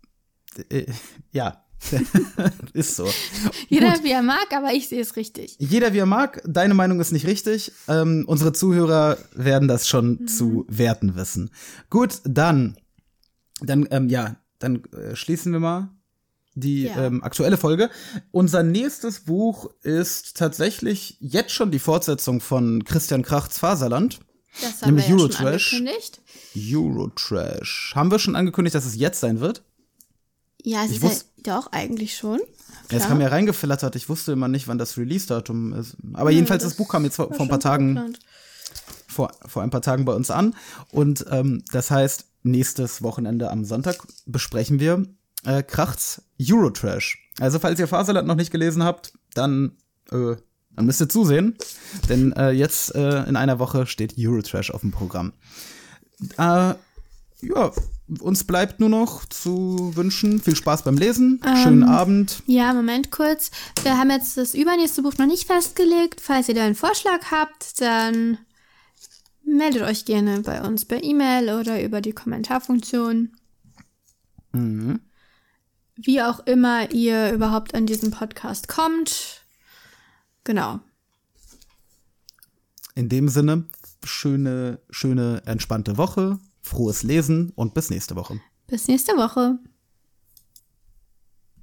Speaker 4: Äh, ja, ist so.
Speaker 3: Jeder wie er mag, aber ich sehe es richtig.
Speaker 4: Jeder wie er mag, deine Meinung ist nicht richtig. Ähm, unsere Zuhörer werden das schon
Speaker 3: Mhm.
Speaker 4: zu werten wissen. Gut, dann, dann, ähm, ja, dann äh, schließen wir mal die
Speaker 3: Ja.
Speaker 4: ähm, aktuelle Folge. Unser nächstes Buch ist tatsächlich jetzt schon die Fortsetzung von Christian Krachts Faserland.
Speaker 3: Das haben
Speaker 4: Nämlich
Speaker 3: wir ja schon
Speaker 4: Eurotrash.
Speaker 3: angekündigt.
Speaker 4: Eurotrash. Haben wir schon angekündigt, dass es jetzt sein wird?
Speaker 3: Ja, es
Speaker 4: Ich
Speaker 3: ist ja doch eigentlich schon.
Speaker 4: Es
Speaker 3: Klar.
Speaker 4: kam ja reingeflattert. Ich wusste immer nicht, wann das Release-Datum ist. Aber jedenfalls, das, Buch kam jetzt vor, vor ein paar
Speaker 3: schon
Speaker 4: Tagen, vor, vor ein paar Tagen bei uns an. Und ähm, das heißt, nächstes Wochenende am Sonntag besprechen wir äh, Krachts Eurotrash. Also, falls ihr Faserland noch nicht gelesen habt, dann, äh, dann müsst ihr zusehen. Denn äh, jetzt äh, in einer Woche steht Eurotrash auf dem Programm. Äh, ja, uns bleibt nur noch zu wünschen, viel Spaß beim Lesen, schönen Abend.
Speaker 3: Ja, Moment kurz. Wir haben jetzt das übernächste Buch noch nicht festgelegt. Falls ihr da einen Vorschlag habt, dann meldet euch gerne bei uns per E-Mail oder über die Kommentarfunktion. Wie auch immer ihr überhaupt an diesen Podcast kommt. Genau.
Speaker 4: In dem Sinne, schöne, schöne, entspannte Woche, frohes Lesen und bis nächste Woche.
Speaker 3: Bis nächste Woche.